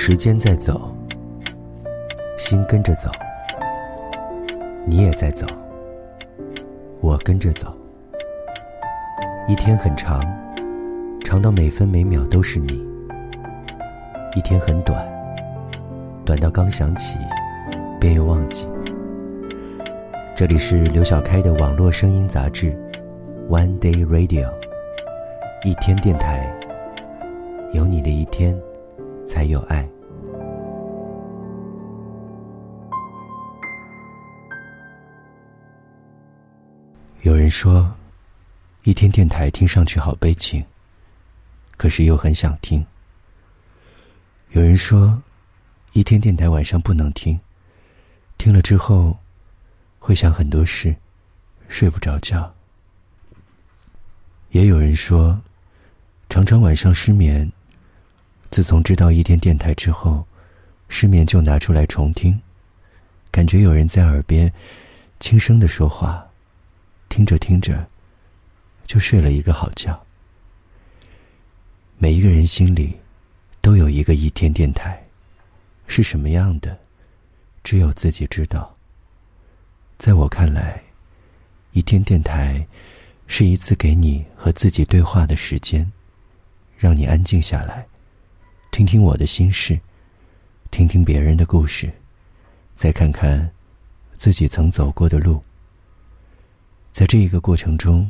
时间在走，心跟着走，你也在走，我跟着走。一天很长，长到每分每秒都是你；一天很短，短到刚想起，便又忘记。这里是刘小开的网络声音杂志《One Day Radio》，一天电台，有你的一天。才有爱。有人说，一天电台听上去好悲情，可是又很想听。有人说，一天电台晚上不能听，听了之后会想很多事，睡不着觉。也有人说，常常晚上失眠。自从知道一天电台之后，失眠就拿出来重听，感觉有人在耳边轻声的说话，听着听着就睡了一个好觉。每一个人心里都有一个一天电台，是什么样的，只有自己知道。在我看来，一天电台是一次给你和自己对话的时间，让你安静下来。听听我的心事，听听别人的故事，再看看自己曾走过的路。在这一个过程中，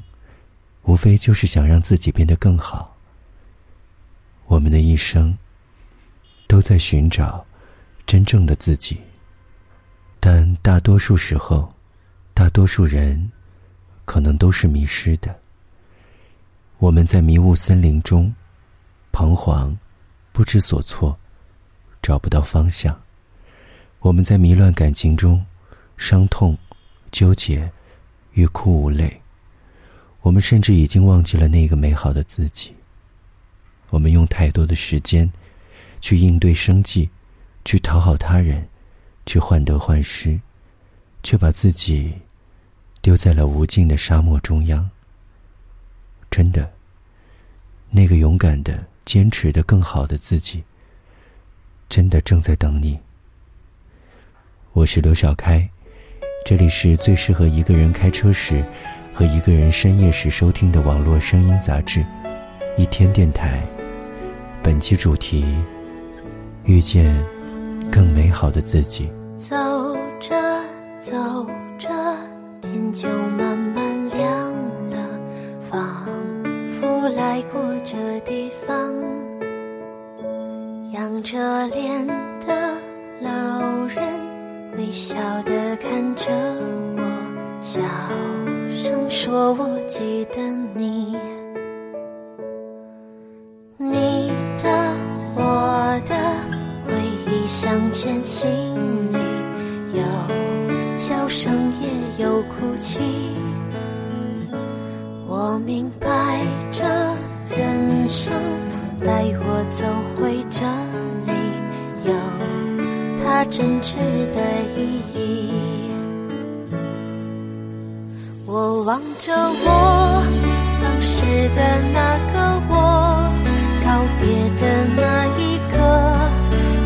无非就是想让自己变得更好。我们的一生都在寻找真正的自己，但大多数时候，大多数人可能都是迷失的。我们在迷雾森林中彷徨。不知所措，找不到方向。我们在迷乱感情中，伤痛、纠结、欲哭无泪。我们甚至已经忘记了那个美好的自己。我们用太多的时间，去应对生计，去讨好他人，去患得患失，却把自己丢在了无尽的沙漠中央。真的，那个勇敢的。坚持的更好的自己，真的正在等你。我是刘小开，这里是最适合一个人开车时和一个人深夜时收听的网络声音杂志《一天电台》。本期主题：遇见更美好的自己。走着走着，天就慢慢仰着脸的老人，微笑的看着我，小声说：“我记得你，你的我的回忆向前，心里有笑声也有哭泣。我明白这人生，带我走回这。”它真挚的意义。我望着我当时的那个我，告别的那一刻，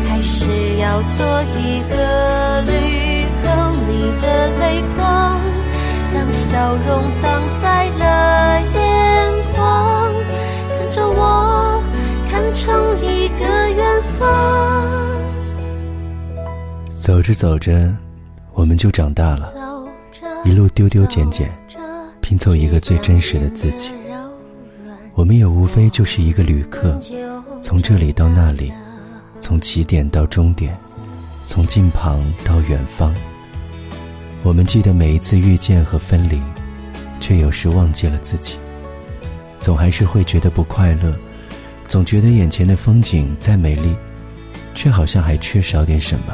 开始要做一个旅客。你的泪光，让笑容挡在了眼眶，看着我，看成一个远方。走着走着，我们就长大了，一路丢丢捡捡，拼凑一个最真实的自己。我们也无非就是一个旅客，从这里到那里，从起点到终点，从近旁到远方。我们记得每一次遇见和分离，却有时忘记了自己，总还是会觉得不快乐，总觉得眼前的风景再美丽，却好像还缺少点什么。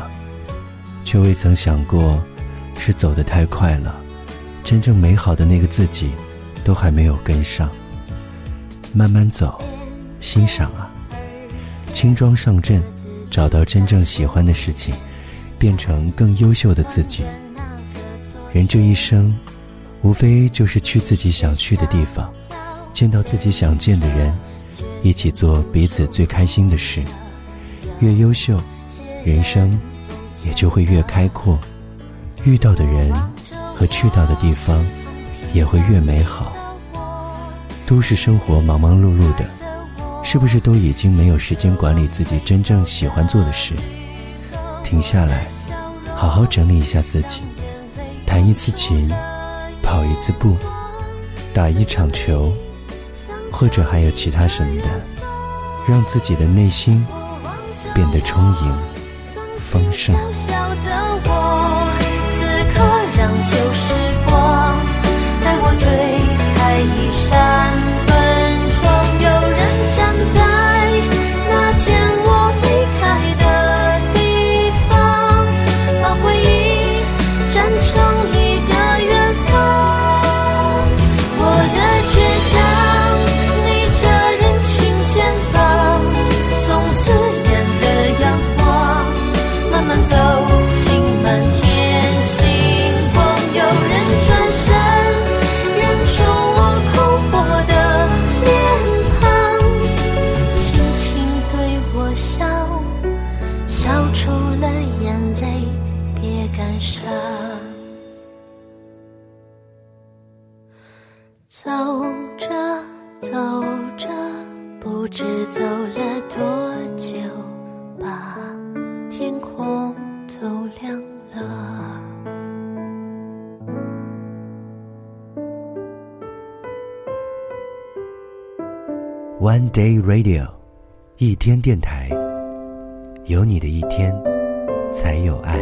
却未曾想过，是走得太快了，真正美好的那个自己，都还没有跟上。慢慢走，欣赏啊，轻装上阵，找到真正喜欢的事情，变成更优秀的自己。人这一生，无非就是去自己想去的地方，见到自己想见的人，一起做彼此最开心的事。越优秀，人生也就会越开阔，遇到的人和去到的地方也会越美好。都市生活忙忙碌碌的，是不是都已经没有时间管理自己真正喜欢做的事？停下来，好好整理一下自己，弹一次琴，跑一次步，打一场球，或者还有其他什么的，让自己的内心变得充盈、丰盛。小小的我，此刻让旧时光带我推开一扇 Day Radio，一天电台，有你的一天，才有爱。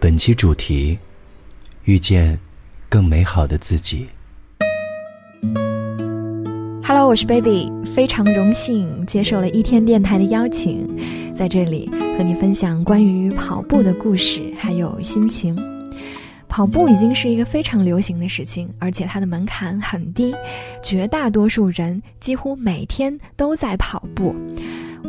本期主题：遇见更美好的自己。Hello，我是 Baby，非常荣幸接受了一天电台的邀请，在这里和你分享关于跑步的故事，还有心情。跑步已经是一个非常流行的事情，而且它的门槛很低，绝大多数人几乎每天都在跑步。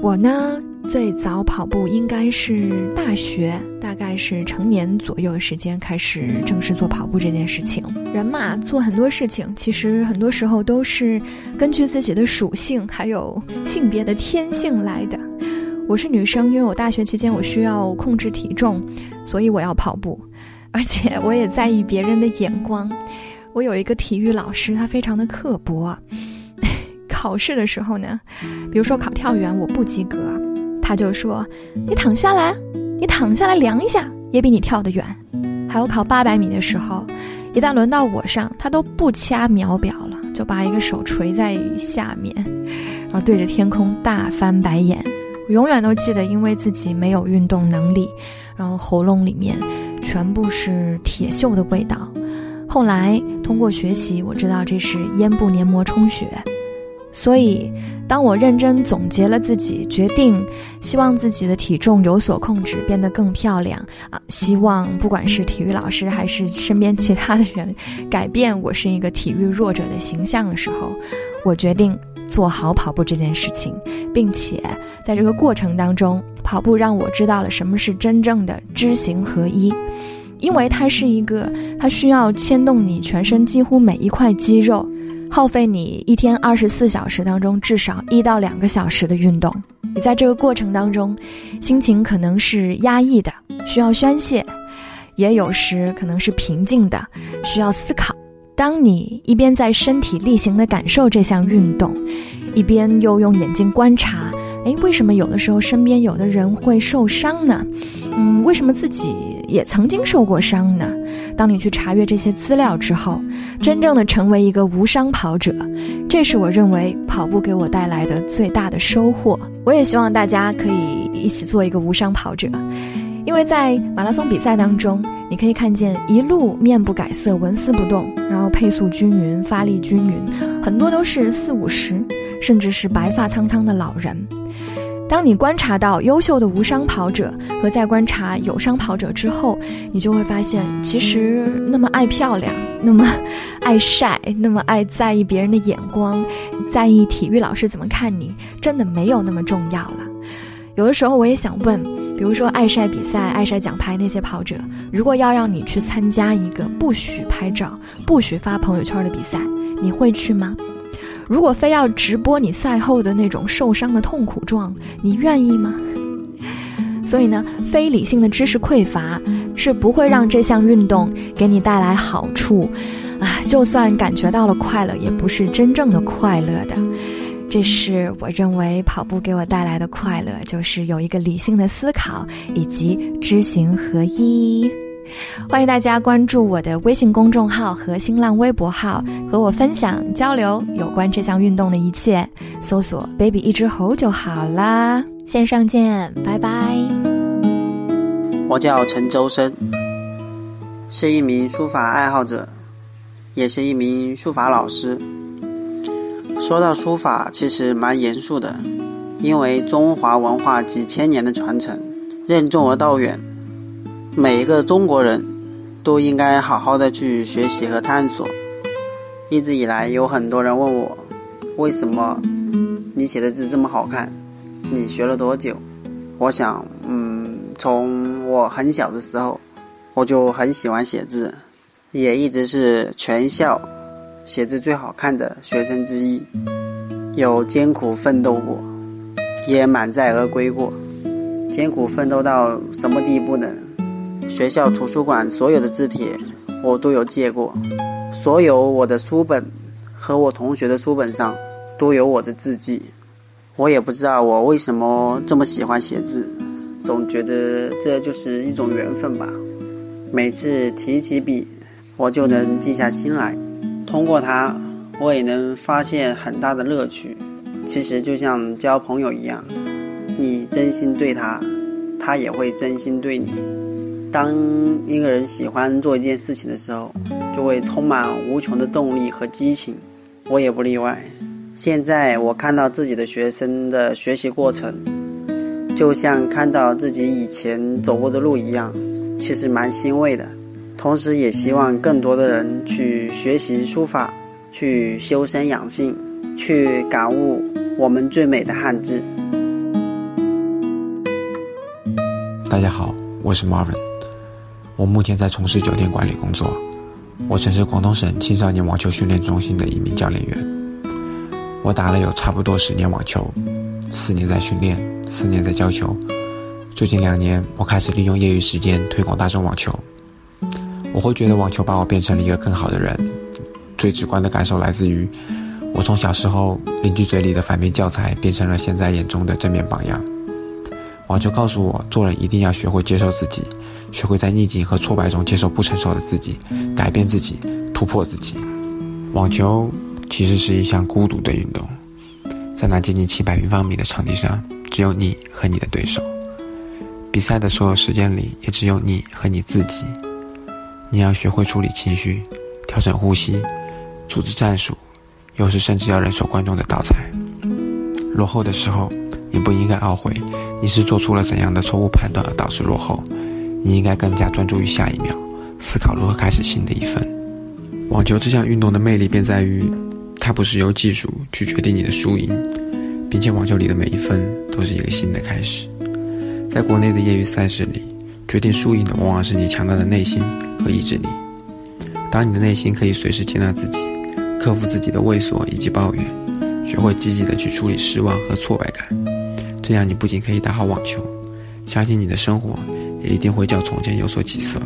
我呢，最早跑步应该是大学，大概是成年左右的时间开始正式做跑步这件事情。人嘛，做很多事情，其实很多时候都是根据自己的属性还有性别的天性来的。我是女生，因为我大学期间我需要控制体重，所以我要跑步，而且我也在意别人的眼光。我有一个体育老师，他非常的刻薄。考试的时候呢，比如说考跳远我不及格，他就说：“你躺下来，你躺下来量一下，也比你跳得远。”还有考八百米的时候，一旦轮到我上，他都不掐秒表了，就把一个手垂在下面，然后对着天空大翻白眼。我永远都记得，因为自己没有运动能力，然后喉咙里面全部是铁锈的味道。后来通过学习，我知道这是咽部黏膜充血。所以，当我认真总结了自己，决定希望自己的体重有所控制，变得更漂亮啊！希望不管是体育老师还是身边其他的人，改变我是一个体育弱者的形象的时候，我决定做好跑步这件事情，并且在这个过程当中，跑步让我知道了什么是真正的知行合一。因为它是一个，它需要牵动你全身几乎每一块肌肉。耗费你一天二十四小时当中至少一到两个小时的运动，你在这个过程当中，心情可能是压抑的，需要宣泄；也有时可能是平静的，需要思考。当你一边在身体力行的感受这项运动，一边又用眼睛观察，诶，为什么有的时候身边有的人会受伤呢？嗯，为什么自己也曾经受过伤呢？当你去查阅这些资料之后，真正的成为一个无伤跑者，这是我认为跑步给我带来的最大的收获。我也希望大家可以一起做一个无伤跑者，因为在马拉松比赛当中，你可以看见一路面不改色、纹丝不动，然后配速均匀、发力均匀，很多都是四五十，甚至是白发苍苍的老人。当你观察到优秀的无伤跑者和在观察有伤跑者之后，你就会发现，其实那么爱漂亮、那么爱晒、那么爱在意别人的眼光、在意体育老师怎么看你，真的没有那么重要了。有的时候我也想问，比如说爱晒比赛、爱晒奖牌那些跑者，如果要让你去参加一个不许拍照、不许发朋友圈的比赛，你会去吗？如果非要直播你赛后的那种受伤的痛苦状，你愿意吗？所以呢，非理性的知识匮乏是不会让这项运动给你带来好处，啊，就算感觉到了快乐，也不是真正的快乐的。这是我认为跑步给我带来的快乐，就是有一个理性的思考以及知行合一。欢迎大家关注我的微信公众号和新浪微博号，和我分享交流有关这项运动的一切。搜索 “baby 一只猴”就好啦。线上见，拜拜。我叫陈周生，是一名书法爱好者，也是一名书法老师。说到书法，其实蛮严肃的，因为中华文化几千年的传承，任重而道远，每一个中国人都应该好好的去学习和探索。一直以来，有很多人问我，为什么你写的字这么好看？你学了多久？我想，嗯，从我很小的时候，我就很喜欢写字，也一直是全校写字最好看的学生之一。有艰苦奋斗过，也满载而归过。艰苦奋斗到什么地步呢？学校图书馆所有的字帖，我都有借过；所有我的书本和我同学的书本上，都有我的字迹。我也不知道我为什么这么喜欢写字，总觉得这就是一种缘分吧。每次提起笔，我就能静下心来。通过它，我也能发现很大的乐趣。其实就像交朋友一样，你真心对他，他也会真心对你。当一个人喜欢做一件事情的时候，就会充满无穷的动力和激情。我也不例外。现在我看到自己的学生的学习过程，就像看到自己以前走过的路一样，其实蛮欣慰的。同时也希望更多的人去学习书法，去修身养性，去感悟我们最美的汉字。大家好，我是 Marvin，我目前在从事酒店管理工作，我曾是广东省青少年网球训练中心的一名教练员。我打了有差不多十年网球，四年在训练，四年在教球。最近两年，我开始利用业余时间推广大众网球。我会觉得网球把我变成了一个更好的人。最直观的感受来自于，我从小时候邻居嘴里的反面教材，变成了现在眼中的正面榜样。网球告诉我，做人一定要学会接受自己，学会在逆境和挫败中接受不成熟的自己，改变自己，突破自己。网球。其实是一项孤独的运动，在那接近七百平方米的场地上，只有你和你的对手。比赛的所有时间里，也只有你和你自己。你要学会处理情绪，调整呼吸，组织战术，有时甚至要忍受观众的倒彩。落后的时候，你不应该懊悔，你是做出了怎样的错误判断而导致落后。你应该更加专注于下一秒，思考如何开始新的一分。网球这项运动的魅力便在于。它不是由技术去决定你的输赢，并且网球里的每一分都是一个新的开始。在国内的业余赛事里，决定输赢的往往是你强大的内心和意志力。当你的内心可以随时接纳自己，克服自己的畏缩以及抱怨，学会积极的去处理失望和挫败感，这样你不仅可以打好网球，相信你的生活也一定会较从前有所起色。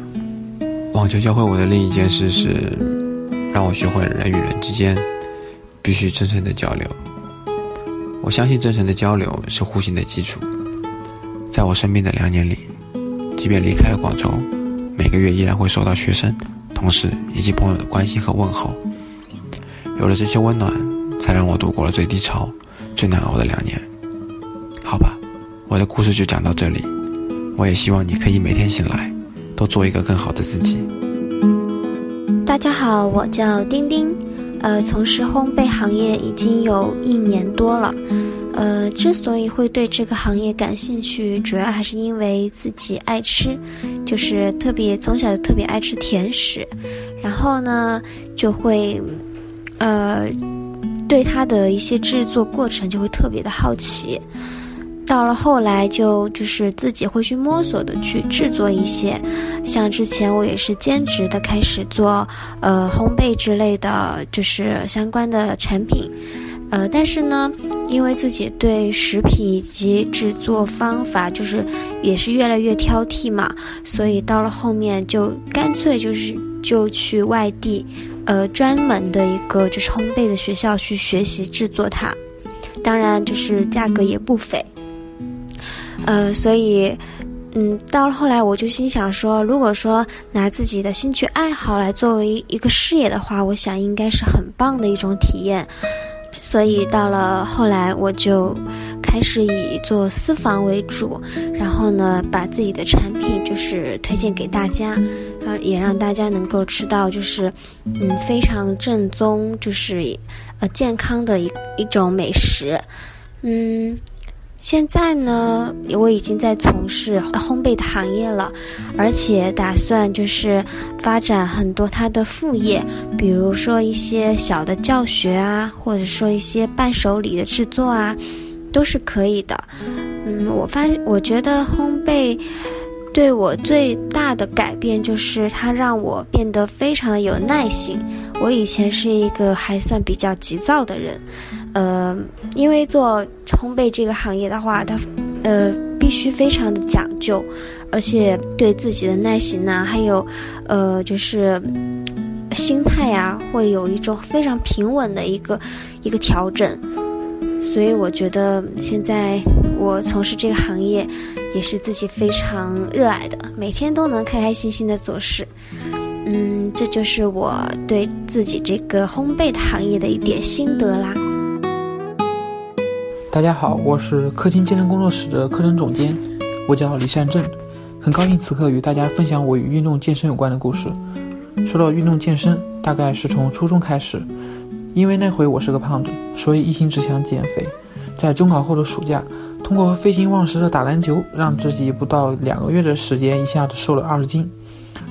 网球教会我的另一件事是，让我学会人与人之间。必须真诚的交流。我相信真诚的交流是互信的基础。在我生病的两年里，即便离开了广州，每个月依然会收到学生、同事以及朋友的关心和问候。有了这些温暖，才让我度过了最低潮、最难熬的两年。好吧，我的故事就讲到这里。我也希望你可以每天醒来，都做一个更好的自己。大家好，我叫丁丁。呃，从事烘焙行业已经有一年多了。呃，之所以会对这个行业感兴趣，主要还是因为自己爱吃，就是特别从小就特别爱吃甜食，然后呢，就会，呃，对它的一些制作过程就会特别的好奇。到了后来，就就是自己会去摸索的去制作一些，像之前我也是兼职的开始做，呃，烘焙之类的就是相关的产品，呃，但是呢，因为自己对食品以及制作方法就是也是越来越挑剔嘛，所以到了后面就干脆就是就去外地，呃，专门的一个就是烘焙的学校去学习制作它，当然就是价格也不菲，呃，所以。嗯，到了后来，我就心想说，如果说拿自己的兴趣爱好来作为一个事业的话，我想应该是很棒的一种体验。所以到了后来，我就开始以做私房为主，然后呢，把自己的产品就是推荐给大家，然后也让大家能够吃到就是嗯非常正宗，就是呃健康的一一种美食，嗯。现在呢，我已经在从事烘焙的行业了，而且打算就是发展很多它的副业，比如说一些小的教学啊，或者说一些伴手礼的制作啊，都是可以的。嗯，我发我觉得烘焙对我最大的改变就是它让我变得非常的有耐心。我以前是一个还算比较急躁的人。呃，因为做烘焙这个行业的话，它呃必须非常的讲究，而且对自己的耐心呐，还有呃就是心态呀，会有一种非常平稳的一个一个调整。所以我觉得现在我从事这个行业，也是自己非常热爱的，每天都能开开心心的做事。嗯，这就是我对自己这个烘焙行业的一点心得啦。大家好，我是氪金健身工作室的课程总监，我叫李善正，很高兴此刻与大家分享我与运动健身有关的故事。说到运动健身，大概是从初中开始，因为那回我是个胖子，所以一心只想减肥。在中考后的暑假，通过废寝忘食的打篮球，让自己不到两个月的时间一下子瘦了二十斤。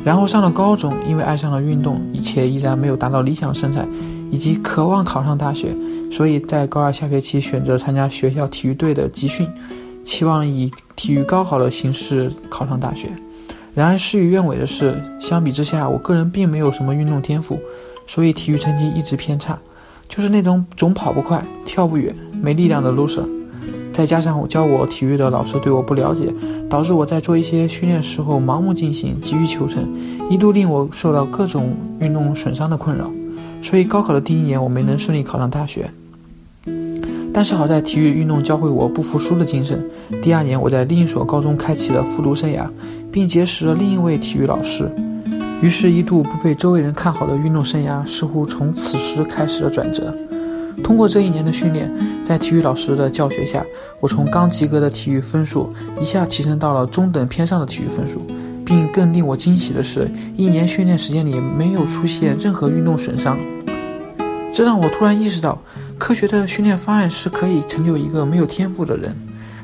然后上了高中，因为爱上了运动，一切依然没有达到理想身材。以及渴望考上大学，所以在高二下学期选择参加学校体育队的集训，期望以体育高考的形式考上大学。然而事与愿违的是，相比之下，我个人并没有什么运动天赋，所以体育成绩一直偏差，就是那种总跑不快、跳不远、没力量的 loser。再加上我教我体育的老师对我不了解，导致我在做一些训练时候盲目进行、急于求成，一度令我受到各种运动损伤的困扰。所以高考的第一年，我没能顺利考上大学。但是好在体育运动教会我不服输的精神。第二年，我在另一所高中开启了复读生涯，并结识了另一位体育老师。于是，一度不被周围人看好的运动生涯，似乎从此时开始了转折。通过这一年的训练，在体育老师的教学下，我从刚及格的体育分数一下提升到了中等偏上的体育分数。并更令我惊喜的是，一年训练时间里没有出现任何运动损伤，这让我突然意识到，科学的训练方案是可以成就一个没有天赋的人。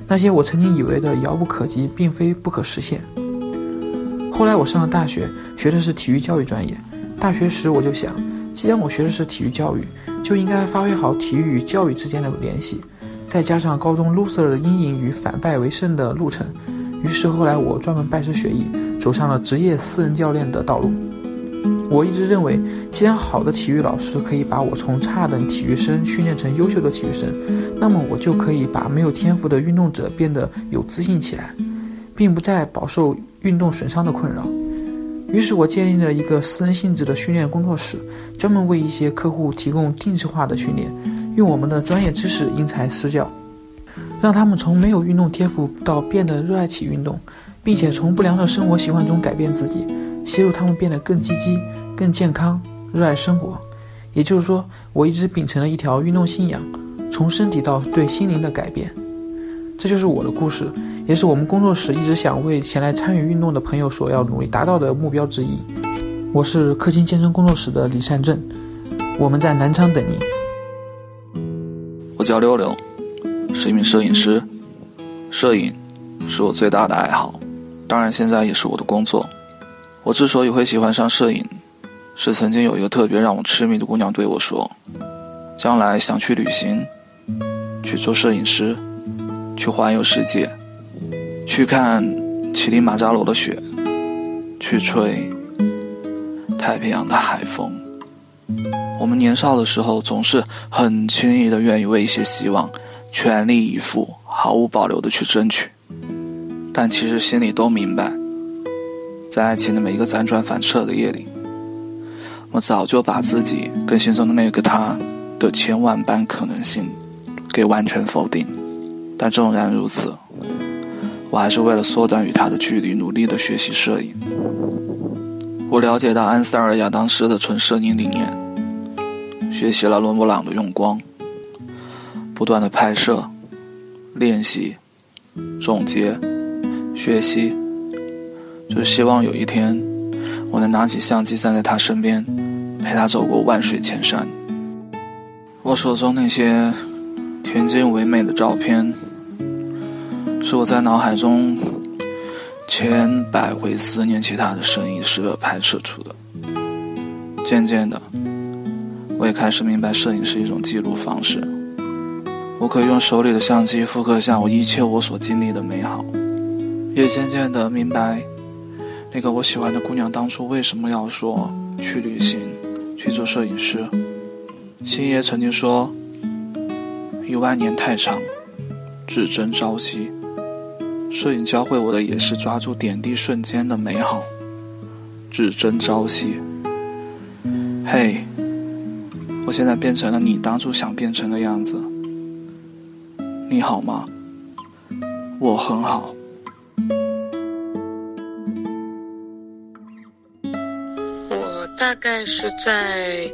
那些我曾经以为的遥不可及，并非不可实现。后来我上了大学，学的是体育教育专业。大学时我就想，既然我学的是体育教育，就应该发挥好体育与教育之间的联系。再加上高中 loser 的阴影与反败为胜的路程，于是后来我专门拜师学艺。走上了职业私人教练的道路。我一直认为，既然好的体育老师可以把我从差等体育生训练成优秀的体育生，那么我就可以把没有天赋的运动者变得有自信起来，并不再饱受运动损伤的困扰。于是我建立了一个私人性质的训练工作室，专门为一些客户提供定制化的训练，用我们的专业知识因材施教，让他们从没有运动天赋到变得热爱起运动。并且从不良的生活习惯中改变自己，协助他们变得更积极、更健康、热爱生活。也就是说，我一直秉承了一条运动信仰，从身体到对心灵的改变。这就是我的故事，也是我们工作室一直想为前来参与运动的朋友所要努力达到的目标之一。我是氪金健身工作室的李善正，我们在南昌等你。我叫溜溜，是一名摄影师，摄影是我最大的爱好。当然，现在也是我的工作。我之所以会喜欢上摄影，是曾经有一个特别让我痴迷的姑娘对我说：“将来想去旅行，去做摄影师，去环游世界，去看乞力马扎罗的雪，去吹太平洋的海风。”我们年少的时候总是很轻易的愿意为一些希望全力以赴、毫无保留的去争取，但其实心里都明白，在爱情的每一个辗转反侧的夜里，我早就把自己跟心中的那个他的千万般可能性给完全否定。但纵然如此，我还是为了缩短与他的距离，努力的学习摄影。我了解到安塞尔·亚当斯的纯摄影理念，学习了伦勃朗的用光，不断的拍摄、练习、总结、学习，就是希望有一天，我能拿起相机站在他身边，陪他走过万水千山。我手中那些恬静唯美的照片，是我在脑海中。千百回思念起他的身影时拍摄出的。渐渐的，我也开始明白，摄影是一种记录方式。我可以用手里的相机复刻下我一切我所经历的美好。也渐渐的明白，那个我喜欢的姑娘当初为什么要说去旅行，去做摄影师。星爷曾经说：“一万年太长，只争朝夕。”摄影教会我的也是抓住点滴瞬间的美好，只争朝夕。嘿，我现在变成了你当初想变成的样子，你好吗？我很好。大概是在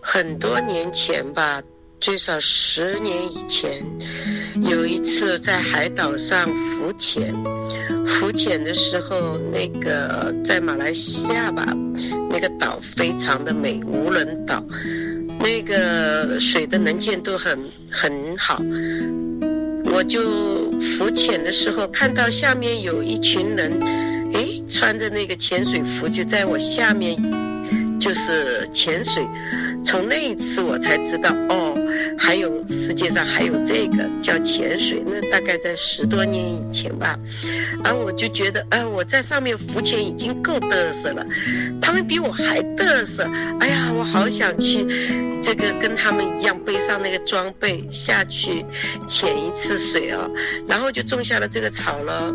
很多年前吧。最少十年以前，有一次在海岛上浮潜，浮潜的时候，那个在马来西亚吧，那个岛非常的美，无人岛，那个水的能见度很很好。我就浮潜的时候看到下面有一群人，诶，穿着那个潜水服就在我下面，就是潜水。从那一次我才知道，哦，还有世界上还有这个叫潜水，那大概在十多年以前吧。而我就觉得，哎，我在上面浮潜已经够嘚瑟了，他们比我还嘚瑟。哎呀，我好想去，这个跟他们一样背上那个装备下去潜一次水哦，然后就种下了这个草了。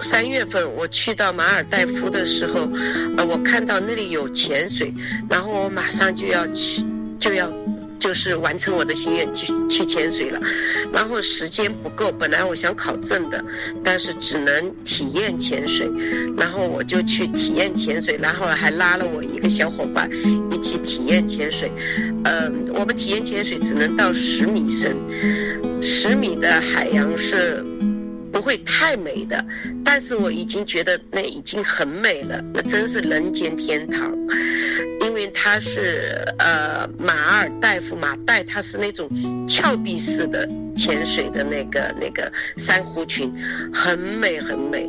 三月份我去到马尔代夫的时候，呃，我看到那里有潜水，然后我马上就要去，就要，就是完成我的心愿去去潜水了。然后时间不够，本来我想考证的，但是只能体验潜水，然后我就去体验潜水，然后还拉了我一个小伙伴一起体验潜水。嗯，我们体验潜水只能到十米深，十米的海洋是。不会太美的，但是我已经觉得那已经很美了，那真是人间天堂。因为它是呃马尔代夫马代，它是那种峭壁式的潜水的那个那个珊瑚群，很美很美。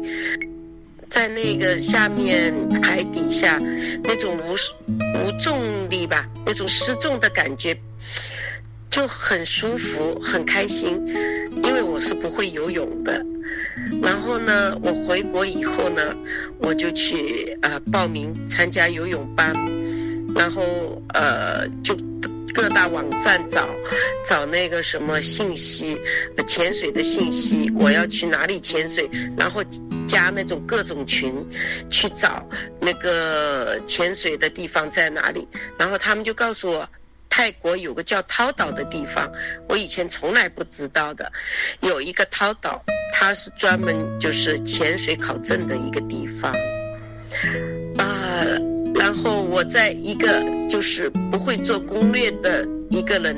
在那个下面海底下，那种无无重力吧，那种失重的感觉。就很舒服，很开心，因为我是不会游泳的。然后呢，我回国以后呢，我就去呃报名参加游泳班，然后呃就各大网站找找那个什么信息，潜水的信息，我要去哪里潜水，然后加那种各种群去找那个潜水的地方在哪里，然后他们就告诉我。泰国有个叫涛岛的地方，我以前从来不知道的，有一个涛岛，它是专门就是潜水考证的一个地方，啊，然后我在一个就是不会做攻略的一个人，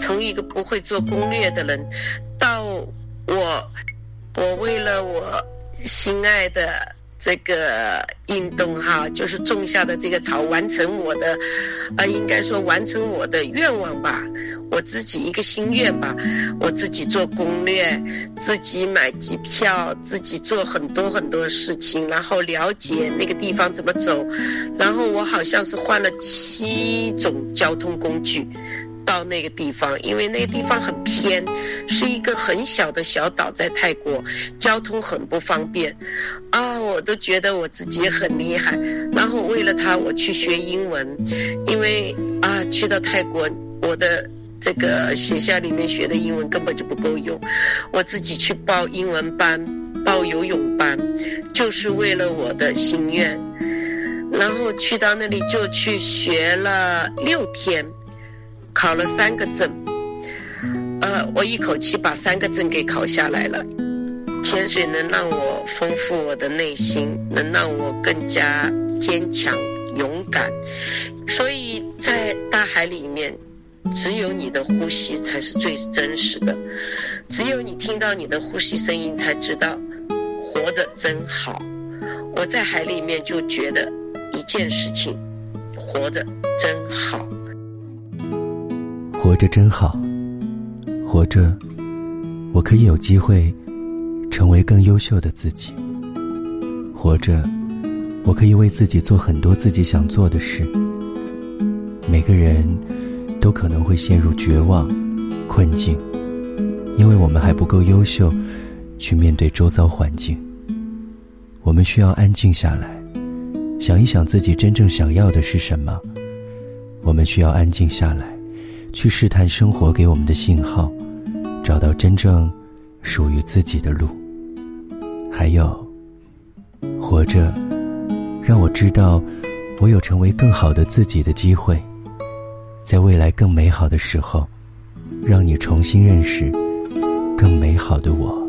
从一个不会做攻略的人，到我，我为了我心爱的。这个运动哈，就是种下的这个草，完成我的，呃，应该说完成我的愿望吧，我自己一个心愿吧，我自己做攻略，自己买机票，自己做很多很多事情，然后了解那个地方怎么走，然后我好像是换了七种交通工具，到那个地方，因为那个地方很偏，是一个很小的小岛，在泰国，交通很不方便，啊，我都觉得我自己很厉害。然后为了他，我去学英文，因为啊，去到泰国，我的这个学校里面学的英文根本就不够用，我自己去报英文班，报游泳班，就是为了我的心愿。然后去到那里就去学了六天，考了三个证，呃，我一口气把三个证给考下来了。潜水能让我丰富我的内心，能让我更加坚强、勇敢。所以在大海里面，只有你的呼吸才是最真实的，只有你听到你的呼吸声音，才知道活着真好。我在海里面就觉得。一件事情，活着真好。活着真好，活着，我可以有机会成为更优秀的自己。活着，我可以为自己做很多自己想做的事。每个人都可能会陷入绝望、困境，因为我们还不够优秀，去面对周遭环境。我们需要安静下来。想一想自己真正想要的是什么，我们需要安静下来，去试探生活给我们的信号，找到真正属于自己的路。还有，活着，让我知道，我有成为更好的自己的机会，在未来更美好的时候，让你重新认识更美好的我。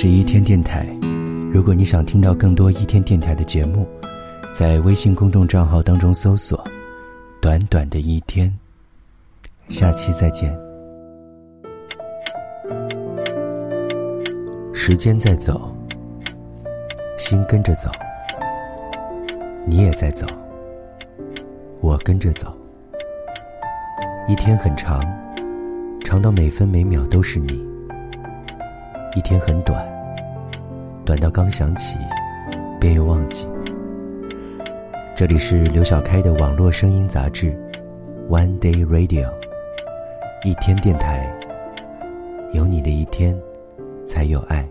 是一天电台，如果你想听到更多一天电台的节目，在微信公众账号当中搜索“短短的一天”。下期再见。时间在走，心跟着走，你也在走，我跟着走。一天很长，长到每分每秒都是你。一天很短，短到刚想起，便又忘记。这里是刘小开的网络声音杂志《One Day Radio》，一天电台，有你的一天，才有爱。